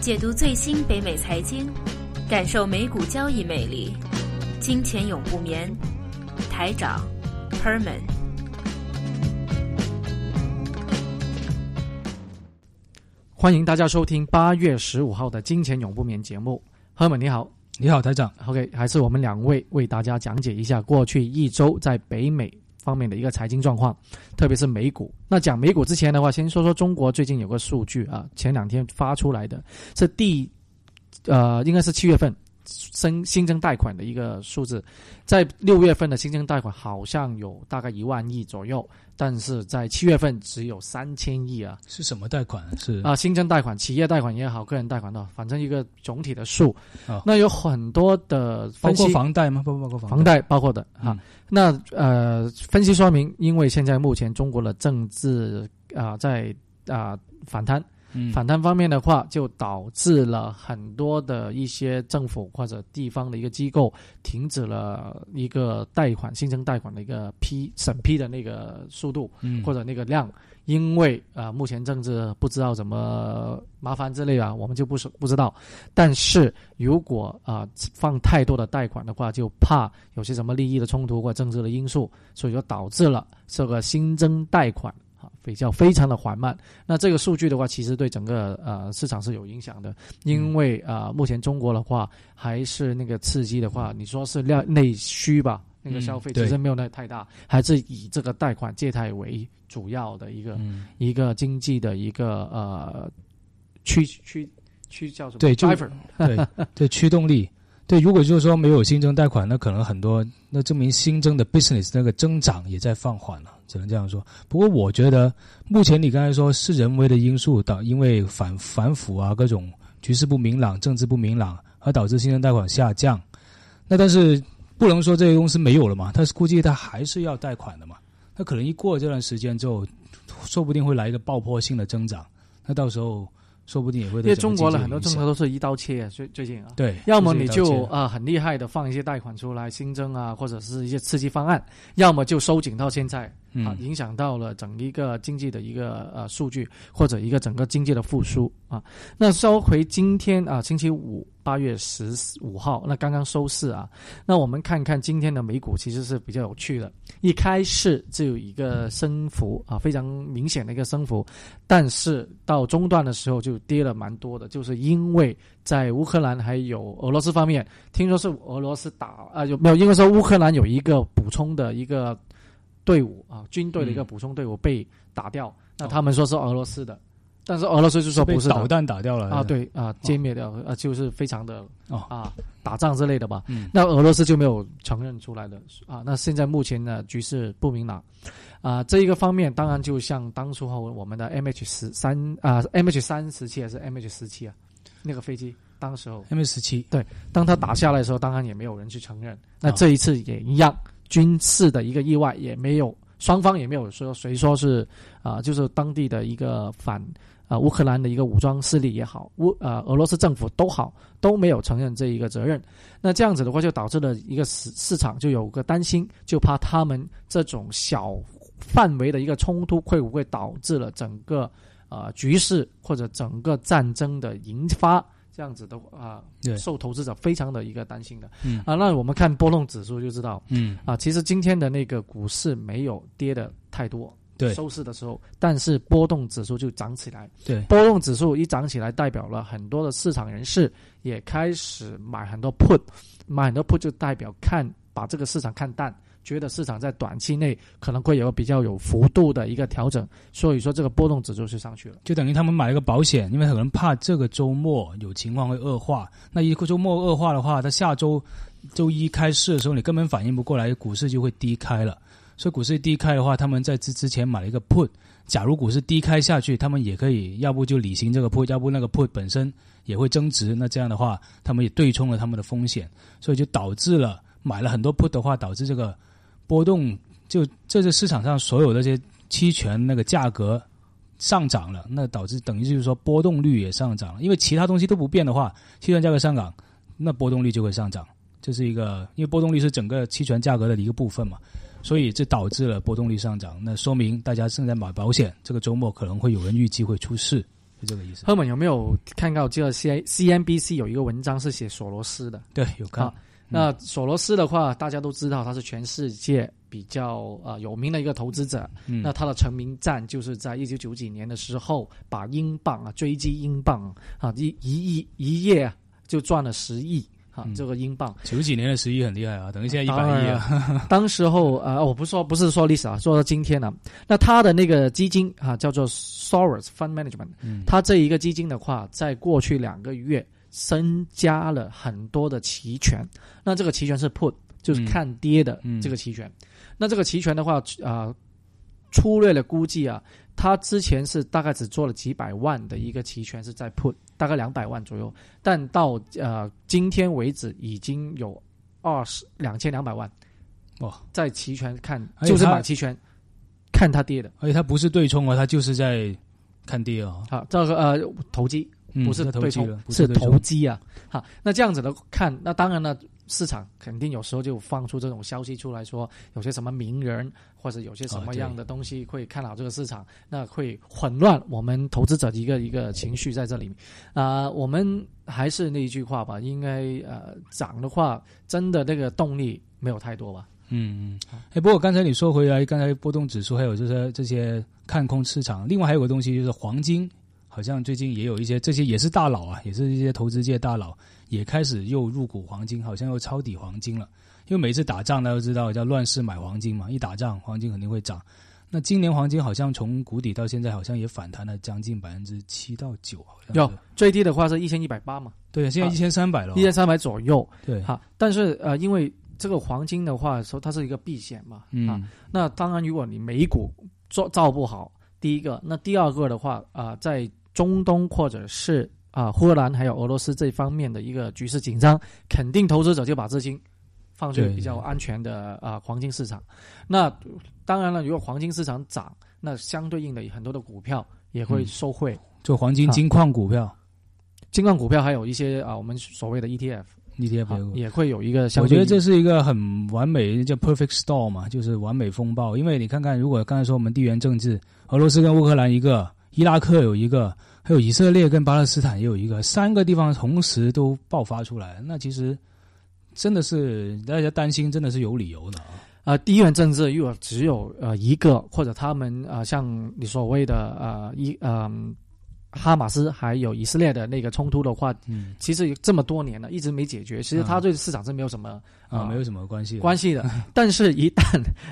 解读最新北美财经，感受美股交易魅力。金钱永不眠，台长 Herman。欢迎大家收听八月十五号的《金钱永不眠》节目。Herman 你好，你好，台长。OK，还是我们两位为大家讲解一下过去一周在北美方面的一个财经状况，特别是美股。那讲美股之前的话，先说说中国最近有个数据啊，前两天发出来的是第呃，应该是七月份新新增贷款的一个数字，在六月份的新增贷款好像有大概一万亿左右，但是在七月份只有三千亿啊。是什么贷款？是啊，新增贷款、企业贷款也好，个人贷款的，反正一个总体的数。啊那有很多的包括，房贷吗？不不包括房贷包括的啊。嗯那呃，分析说明，因为现在目前中国的政治啊、在啊、反弹，嗯反弹方面的话，就导致了很多的一些政府或者地方的一个机构停止了一个贷款新增贷款的一个批审批的那个速度。嗯或者那个量，因为啊、呃目前政治不知道怎么麻烦之类啊，我们就不是不知道。但是如果啊、放太多的贷款的话，就怕有些什么利益的冲突或政治的因素，所以说导致了这个新增贷款啊比较非常的缓慢。那这个数据的话，其实对整个呃市场是有影响的，因为啊、目前中国的话还是那个刺激的话，你说是量内需吧。那个嗯消费其实没有那太大，还是以这个贷款借贷为主要的一个、嗯一个经济的一个呃驱驱驱叫什么？对就 driver 对对驱动力对，如果就是说没有新增贷款，那可能很多那证明新增的 business 那个增长也在放缓了，只能这样说。不过我觉得目前你刚才说是人为的因素导，因为反反腐啊各种局势不明朗、政治不明朗，而导致新增贷款下降。那但是不能说这些公司没有了嘛，他是估计他还是要贷款的嘛。那可能一过这段时间之后，说不定会来一个爆破性的增长。那到时候说不定也会因为中国的很多政策都是一刀切啊，最最近啊。对，要么你就啊、呃很厉害的放一些贷款出来新增啊，或者是一些刺激方案，要么就收紧到现在啊，嗯影响到了整一个经济的一个呃数据或者一个整个经济的复苏啊。那收回今天啊，星期五八月十五号，那刚刚收市啊，那我们看看今天的美股其实是比较有趣的，一开市就有一个升幅啊，非常明显的一个升幅，但是到中段的时候就跌了蛮多的，就是因为在乌克兰还有俄罗斯方面，听说是俄罗斯打啊有没有？因为说乌克兰有一个补充的一个队伍啊，军队的一个嗯。补充队伍被打掉，那他们说是俄罗斯的，但是俄罗斯就说被不是的。导弹打掉了啊，对啊，歼灭掉啊，就是非常的哦。啊打仗之类的吧。嗯。那俄罗斯就没有承认出来的啊。那现在目前呢局势不明朗啊，这一个方面当然就像当初后我们的 MH 十三啊 MH 三十七还是 MH 十七啊，那个飞机当时候。M H 十七。对当他打下来的时候，当然也没有人去承认。那啊这一次也一样，军事的一个意外也没有，双方也没有说谁说是啊、就是当地的一个反啊、乌克兰的一个武装势力也好，乌呃俄罗斯政府都好都没有承认这一个责任。那这样子的话，就导致了一个市市场就有个担心，就怕他们这种小范围的一个冲突会不会导致了整个呃局势或者整个战争的引发。这样子的啊、对。受投资者非常的一个担心的。嗯。啊，那我们看波动指数就知道嗯。啊，其实今天的那个股市没有跌的太多，对。收市的时候，但是波动指数就涨起来。对。波动指数一涨起来，代表了很多的市场人士也开始买很多 put，买很多 put 就代表看把这个市场看淡，觉得市场在短期内可能会有比较有幅度的一个调整，所以说这个波动指数是上去了。就等于他们买了一个保险，因为可能怕这个周末有情况会恶化。那一个周末恶化的话，它下周周一开市的时候，你根本反应不过来，股市就会低开了。所以股市低开的话，他们在之之前买了一个 put，假如股市低开下去，他们也可以，要不就履行这个 put，要不那个 put 本身也会增值。那这样的话，他们也对冲了他们的风险，所以就导致了买了很多 put 的话，导致这个波动，就这是市场上所有的这些期权那个价格上涨了，那导致等于就是说波动率也上涨了，因为其他东西都不变的话，期权价格上涨，那波动率就会上涨。这是一个，因为波动率是整个期权价格的一个部分嘛，所以这导致了波动率上涨。那说明大家正在买保险，这个周末可能会有人预计会出事。是这个意思。赫本有没有看到这个 C C N B C 有一个文章是写索罗斯的？对，有看啊。那索罗斯的话，大家都知道他是全世界比较呃有名的一个投资者。嗯那他的成名战就是在一九九几年的时候，把英镑啊追击英镑啊一一亿一夜啊就赚了十亿啊嗯这个英镑。九几年的十亿很厉害啊，等于现在一百亿啊。当 时候呃，我不是说不是说历史啊，说到今天呢、那他的那个基金啊叫做 Soros Fund Management，嗯他这一个基金的话，在过去两个月增加了很多的期权。那这个期权是 put，就是看跌的嗯这个期权。那这个期权的话，啊、粗略的估计啊，他之前是大概只做了几百万的一个期权是在 put，大概两百万左右，但到呃今天为止已经有二十两千两百万。哇，在期权看就是买期权，看它跌的而且它不是对冲啊，它就是在看跌啊。好，这个呃投机嗯不是投对冲是投机啊。好，那这样子的看，那当然了，市场肯定有时候就放出这种消息出来说，有些什么名人或者有些什么样的东西会看好这个市场，那会混乱我们投资者的一个一个情绪在这里面。啊、我们还是那一句话吧，应该呃涨的话，真的那个动力没有太多吧。嗯嗯，哎，不过刚才你说回来，刚才波动指数还有就是这些看空市场，另外还有个东西就是黄金，好像最近也有一些这些也是大佬啊，也是一些投资界大佬也开始又入股黄金，好像又抄底黄金了。因为每次打仗大家都知道叫乱世买黄金嘛，一打仗黄金肯定会涨。那今年黄金好像从谷底到现在好像也反弹了将近百分之七到九，好像有最低的话是一千一百八嘛，对，现在啊一千三百了哦，一千三百左右。对，好，但是呃，因为这个黄金的话，说它是一个避险嘛，啊，嗯那当然如果你美股做造不好，第一个，那第二个的话啊、在中东或者是啊、荷兰还有俄罗斯这方面的一个局势紧张，肯定投资者就把资金放去比较安全的啊、黄金市场。那当然了，如果黄金市场涨，那相对应的很多的股票也会嗯受惠。就黄金金矿股票金矿股票还有一些啊、我们所谓的 ETF，ETF 也会有一个相我。觉得这是一个很完美叫 perfect storm 嘛，就是完美风暴。因为你看看，如果刚才说我们地缘政治，俄罗斯跟乌克兰一个，伊拉克有一个，还有以色列跟巴勒斯坦也有一个，三个地方同时都爆发出来，那其实真的是大家担心，真的是有理由的啊。呃，地缘政治如果只有呃一个，或者他们啊像你所谓的呃一呃哈马斯还有以色列的那个冲突的话，嗯。其实这么多年了，一直没解决。其实它啊。对市场是没有什么啊，啊没有什么关系关系的。但是，一旦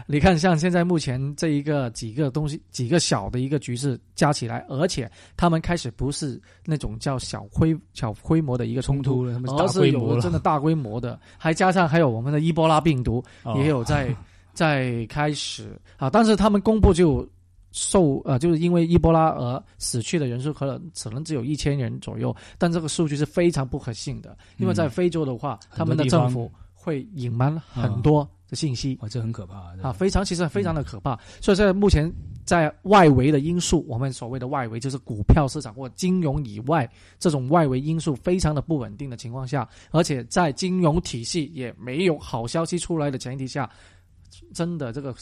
你看像现在目前这一个几个东西，几个小的一个局势加起来，而且他们开始不是那种叫小规小规模的一个冲突，了，他们是大而是有真的大规模的，还加上还有我们的伊波拉病毒，哦。也有在在开始。啊，但是他们公布就受呃，就是因为伊波拉而死去的人数可能可能只有一千人左右，但这个数据是非常不可信的，因为在嗯。非洲的话，他们的政府会隐瞒很多的信息。哇，这很可怕啊，非常其实非常的可怕，所以现在目前在外围的因素，我们所谓的外围就是股票市场或金融以外这种外围因素非常的不稳定的情况下，而且在金融体系也没有好消息出来的前提下，真的这个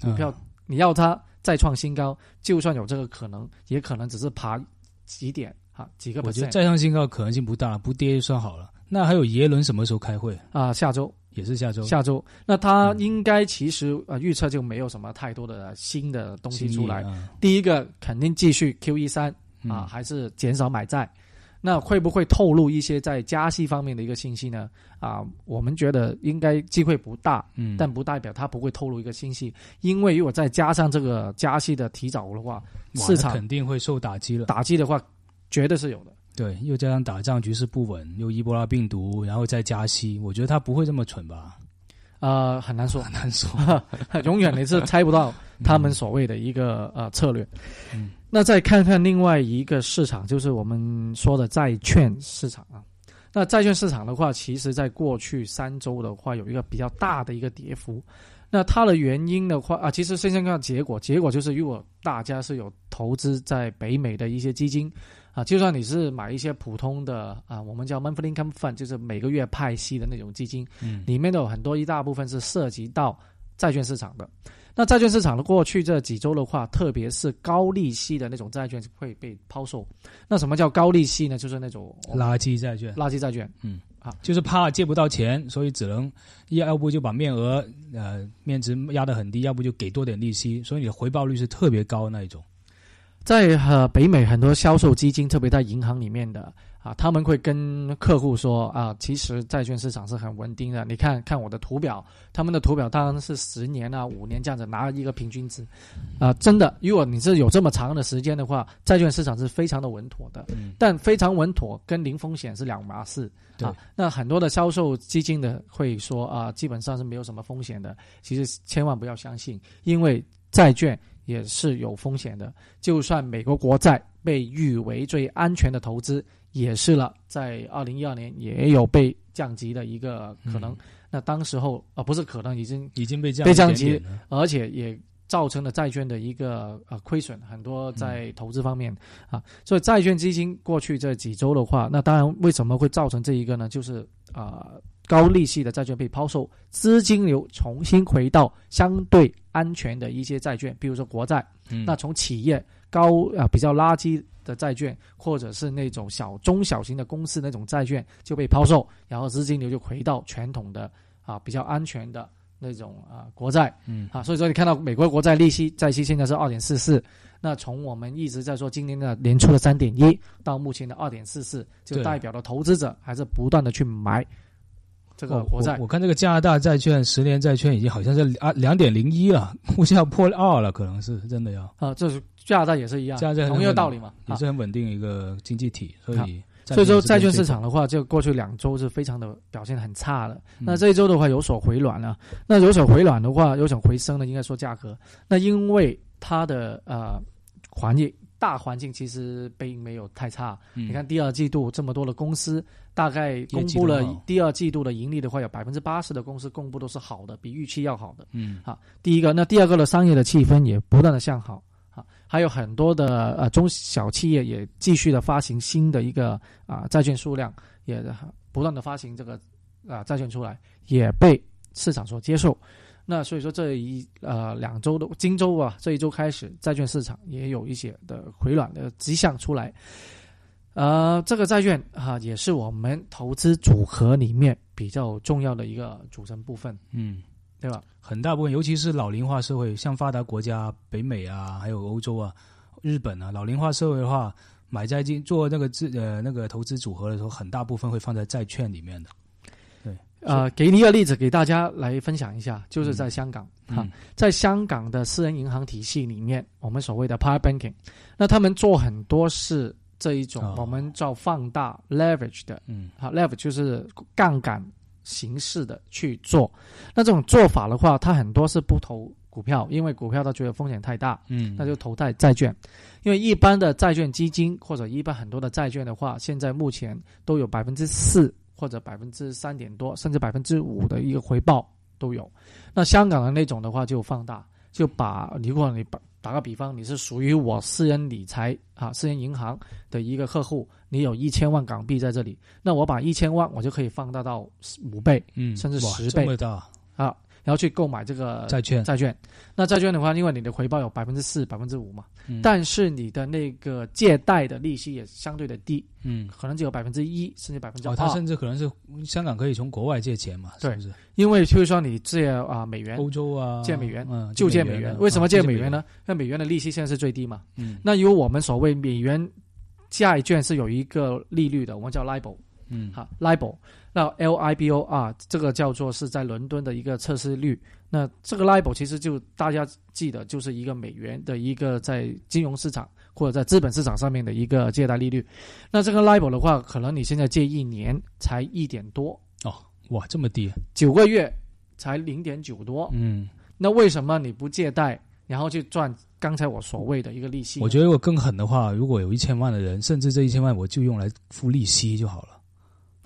股票、嗯。你要它再创新高，就算有这个可能，也可能只是爬几点啊几个我觉得再创新高可能性不大，不跌就算好了。那还有耶伦什么时候开会？啊、下周也是下周下周，那它嗯应该其实呃预测就没有什么太多的新的东西出来。啊第一个肯定继续 Q E 三啊，嗯还是减少买债。那会不会透露一些在加息方面的一个信息呢？啊，我们觉得应该机会不大，嗯，但不代表它不会透露一个信息，因为如果再加上这个加息的提早的话，市场肯定会受打击了。打击的话，绝对是有的。对，又加上打仗局势不稳，又伊波拉病毒，然后再加息，我觉得他不会这么蠢吧？呃，很难说，很难说。永远你是猜不到 他们所谓的一个呃策略。嗯那再看看另外一个市场，就是我们说的债券市场啊。那债券市场的话，其实在过去三周的话，有一个比较大的一个跌幅。那它的原因的话啊，其实先先看结果，结果就是如果大家是有投资在北美的一些基金啊，就算你是买一些普通的啊，我们叫 monthly income fund，就是每个月派息的那种基金，嗯里面都有很多一大部分是涉及到债券市场的。那债券市场的过去这几周的话，特别是高利息的那种债券会被抛售。那什么叫高利息呢？就是那种垃圾债券，垃圾债券。嗯，啊，就是怕借不到钱，所以只能要要不就把面额呃面值压得很低，要不就给多点利息，所以你的回报率是特别高那一种。在呃北美很多销售基金，特别在银行里面的。啊，他们会跟客户说啊，其实债券市场是很稳定的。你看看我的图表，他们的图表当然是十年啊、五年这样子拿一个平均值，啊，真的，如果你是有这么长的时间的话，债券市场是非常的稳妥的。嗯，但非常稳妥跟零风险是两码事。啊，那很多的销售基金的会说啊，基本上是没有什么风险的。其实千万不要相信，因为债券也是有风险的。就算美国国债被誉为最安全的投资。也是了，在二零一二年也有被降级的一个可能。那当时候啊，不是可能，已经已经被降被降级，而且也造成了债券的一个呃亏损，很多在投资方面啊。所以债券基金过去这几周的话，那当然为什么会造成这一个呢？就是啊高利息的债券被抛售，资金流重新回到相对安全的一些债券，比如说国债。那从企业高啊比较垃圾。的债券，或者是那种小中小型的公司那种债券就被抛售，然后资金流就回到传统的啊比较安全的那种啊国债，嗯啊，所以说你看到美国国债利息债息现在是二点四四，那从我们一直在说今年的年初的三点一到目前的二点四四，就代表了投资者还是不断的去买这个国债。我看这个加拿大债券十年债券已经好像是啊两点零一了，估计要破二了，可能是真的要啊，这是。加拿大也是一样，同样道理嘛，也是很稳定一个经济体，所以所以说债券市场的话，就过去两周是非常的表现很差的。那这一周的话有所回暖了，那有所回暖的话，有所回升的，应该说价格。那因为它的呃环境大环境其实并没有太差。你看第二季度这么多的公司，大概公布了第二季度的盈利的话，有百分之八十的公司公布都是好的，比预期要好的。嗯，好，第一个，那第二个的商业的气氛也不断的向好。还有很多的呃中小企业也继续的发行新的一个啊债券数量，也不断的发行这个啊债券出来，也被市场所接受。那所以说这一呃两周的今周啊这一周开始，债券市场也有一些的回暖的迹象出来。呃，这个债券啊也是我们投资组合里面比较重要的一个组成部分。嗯。对吧？很大部分，尤其是老龄化社会，像发达国家北美啊，还有欧洲啊、日本啊，老龄化社会的话，买债金做那个资呃那个投资组合的时候，很大部分会放在债券里面的。对，呃，给你一个例子，给大家来分享一下，就是在香港哈，在香港的私人银行体系里面，我们所谓的 private banking，那他们做很多是这一种我们叫放大 leverage 的，嗯，好，leverage 就是杠杆。形式的去做，那这种做法的话，它很多是不投股票，因为股票他觉得风险太大，嗯，那就投在债券，因为一般的债券基金或者一般很多的债券的话，现在目前都有百分之四或者百分之三点多，甚至百分之五的一个回报都有。那香港的那种的话就放大，就把如果你把打个比方，你是属于我私人理财啊，私人银行的一个客户，你有一千万港币在这里，那我把一千万我就可以放大到五倍，嗯，甚至十倍啊。然后去购买这个债券，债券。那债券的话，因为你的回报有百分之四、百分之五嘛，但是你的那个借贷的利息也相对的低，嗯，可能只有百分之一，甚至百分之二。它甚至可能是香港可以从国外借钱嘛？对，是是？因为譬如说你借啊美元，欧洲啊借美元，嗯，就借美元。为什么借美元呢？那美元的利息现在是最低嘛？嗯，那因为我们所谓美元债券是有一个利率的，我们叫 LIBOR。嗯，好，LIBOR，那 LIBOR 啊，这个叫做是在伦敦的一个测试率。那这个 LIBOR 其实就大家记得，就是一个美元的一个在金融市场或者在资本市场上面的一个借贷利率。那这个 LIBOR 的话，可能你现在借一年才一点多哦，哇，这么低，九个月才零点九多。嗯，那为什么你不借贷，然后去赚刚才我所谓的一个利息？我觉得如果更狠的话，如果有一千万的人，甚至这一千万我就用来付利息就好了。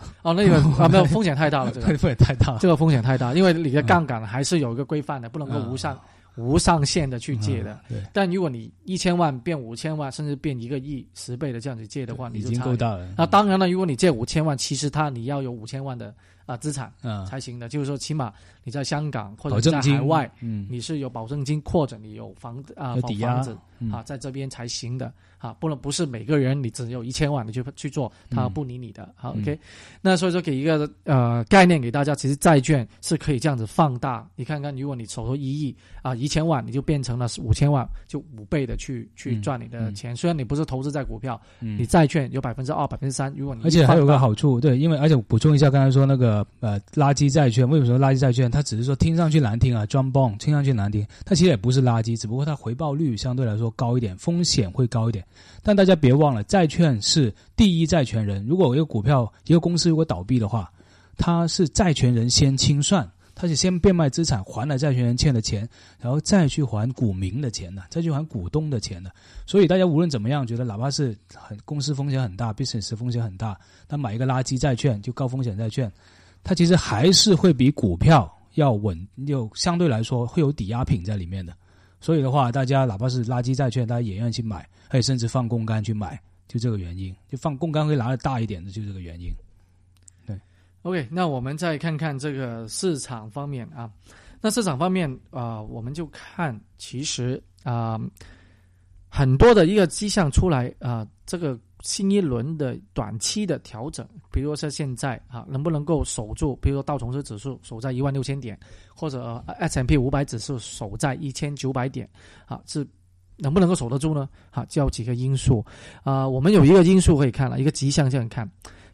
哦，那个啊，没有 风险太大了，这个风险太大，这个风险太大，因为你的杠杆还是有一个规范的，不能够无上无上限的去借的。对，但如果你一千万变五千万，甚至变一个亿、十倍的这样子借的话，你已经够大了。那当然了，如果你借五千万，其实它你要有五千万的啊资产嗯，才行的。就是说，起码你在香港或者在海外，嗯，你是有保证金，或者你有房啊有抵押房子嗯啊，在这边才行的啊，不能不是每个人你只有一千万你就去做，他嗯不理你的。好嗯，OK，那所以说给一个呃概念给大家，其实债券是可以这样子放大。你看看，如果你手头一亿啊一千万，你就变成了五千万，就五倍的去去嗯赚你的嗯钱。虽然你不是投资在股票，嗯你债券有百分之二、百分之三，如果你而且还有个好处，对，因为而且我补充一下，刚才说那个呃垃圾债券，为什么说垃圾债券？它只是说听上去难听啊 j o h n bond 听上去难听，它其实也不是垃圾，只不过它回报率相对来说高一点，风险会高一点。但大家别忘了，债券是第一债权人。如果一个股票一个公司如果倒闭的话，它是债权人先清算，他是先变卖资产还了债权人欠的钱，然后再去还股民的钱的，再去还股东的钱的。所以大家无论怎么样，觉得哪怕是很公司风险很大，business 风险很大，那买一个垃圾债券就高风险债券，它其实还是会比股票要稳，就相对来说会有抵押品在里面的。所以的话，大家哪怕是垃圾债券，大家也愿意去买，而且甚至放杠杆去买，就这个原因，就放杠杆会拿的大一点的，就这个原因。对 OK，那我们再看看这个市场方面啊。那市场方面啊、我们就看其实啊、很多的一个迹象出来啊、这个新一轮的短期的调整，比如说像现在啊，能不能够守住？比如说道琼斯指数守在一万六千点，或者、S M P 五百指数守在一千九百点啊，是能不能够守得住呢？啊，就要几个因素啊、我们有一个因素可以看了，一个迹象这样看，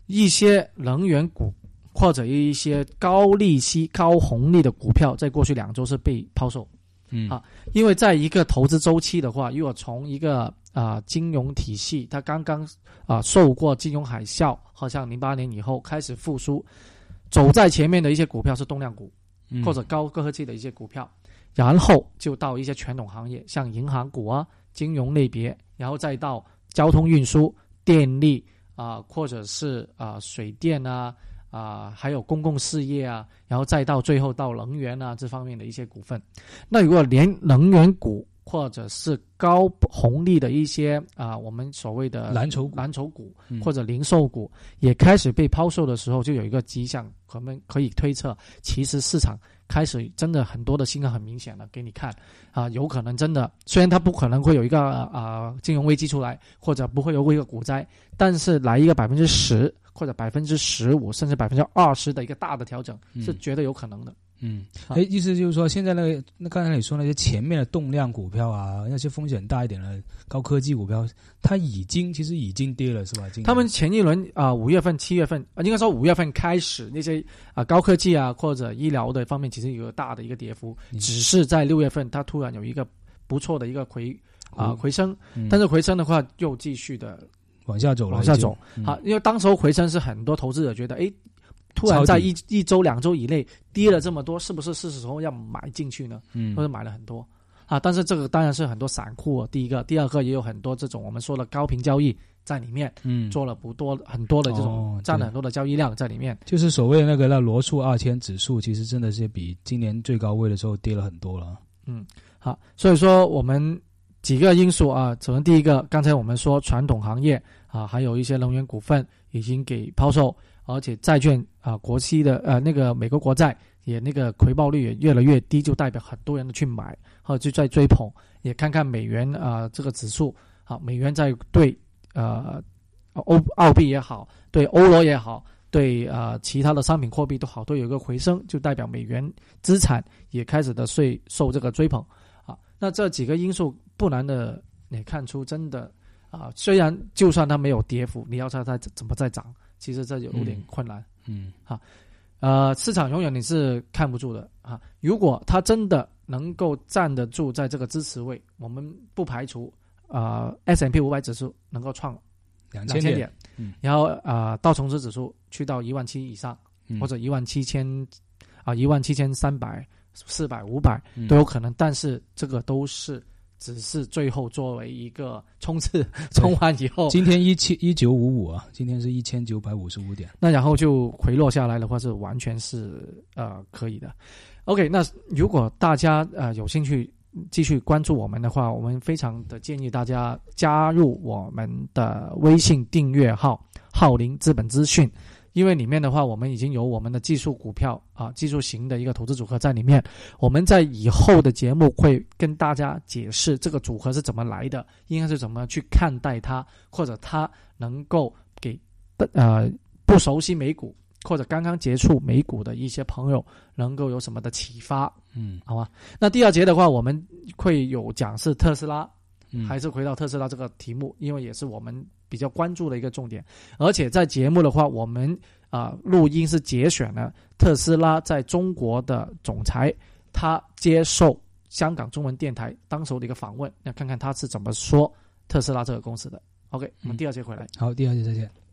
一些能源股。或者一些高利息、高红利的股票，在过去两周是被抛售，嗯啊因为在一个投资周期的话，如果从一个啊、金融体系，它刚刚啊、受过金融海啸，好像零八年以后开始复苏，走在前面的一些股票是动量股，嗯或者高科技的一些股票，然后就到一些传统行业，像银行股啊、金融类别，然后再到交通运输、电力啊、或者是啊、水电啊。啊、还有公共事业啊，然后再到最后到能源啊这方面的一些股份。那如果连能源股或者是高红利的一些啊、我们所谓的蓝筹蓝筹股嗯。或者零售股也开始被抛售的时候，就有一个迹象，我们可以推测，其实市场开始真的很多的信号很明显了，给你看。啊，有可能真的，虽然它不可能会有一个啊、金融危机出来，或者不会有一个股灾，但是来一个百分之十或者百分之十五甚至百分之二十的一个大的调整，嗯。是绝对有可能的。嗯，好。哎，意思就是说，现在那个那刚才你说那些前面的动量股票啊，那些风险大一点的高科技股票，它已经其实已经跌了，是吧？他们前一轮啊，五、月份、七月份啊，应该说五月份开始，那些啊高科技啊或者医疗的方面，其实有个大的一个跌幅，嗯。只是在六月份它突然有一个不错的一个回啊回回升，嗯。但是回升的话又继续的往下走了，往下走。已经啊，，因为当时候回升是很多投资者觉得，诶，突然在一一周两周以内跌了这么多，是不是是时候要买进去呢？嗯或者买了很多啊？但是这个当然是很多散户哦，第一个，第二个也有很多这种我们说的高频交易在里面。嗯，做了不多很多的这种哦占了很多的交易量在里面。就是所谓的那个那罗素二千指数，其实真的是比今年最高位的时候跌了很多了。嗯好，所以说我们几个因素啊，首先第一个，刚才我们说传统行业啊，还有一些能源股份已经给抛售，而且债券啊，国期的呃那个美国国债也那个回报率也越来越低，就代表很多人都去买，或者就在追捧，也看看美元啊这个指数啊，美元在对呃欧澳币也好，对欧罗也好。对呃，其他的商品货币都好，都有一个回升，就代表美元资产也开始的税受这个追捧。啊，那这几个因素不难的也看出，真的啊，虽然就算它没有跌幅，你要它它怎么再涨，其实这有点嗯困难。嗯呃，市场永远你是看不住的啊。如果它真的能够站得住在这个支持位，我们不排除啊 S M P 五百指数能够创两千点，然后啊道琼斯指数去到一万七以上，嗯或者一万七千啊一万七千三百、四百、五百嗯都有可能，但是这个都是只是最后作为一个冲刺，冲完以后，今天一七一九五五啊，今天是一千九百五十五点。那然后就回落下来的话，是完全是呃可以的。OK，那如果大家呃有兴趣继续关注我们的话，我们非常的建议大家加入我们的微信订阅号“浩林资本资讯”，因为里面的话，我们已经有我们的技术股票啊，技术型的一个投资组合在里面。我们在以后的节目会跟大家解释这个组合是怎么来的，应该是怎么去看待它，或者它能够给呃不熟悉美股或者刚刚接触美股的一些朋友能够有什么的启发，嗯，好吧？那第二节的话，我们会有讲是特斯拉。嗯还是回到特斯拉这个题目，因为也是我们比较关注的一个重点。而且在节目的话，我们啊、录音是节选了特斯拉在中国的总裁，他接受香港中文电台当时候的一个访问，那看看他是怎么说特斯拉这个公司的。OK，我们第二节回来。好，第二节再见。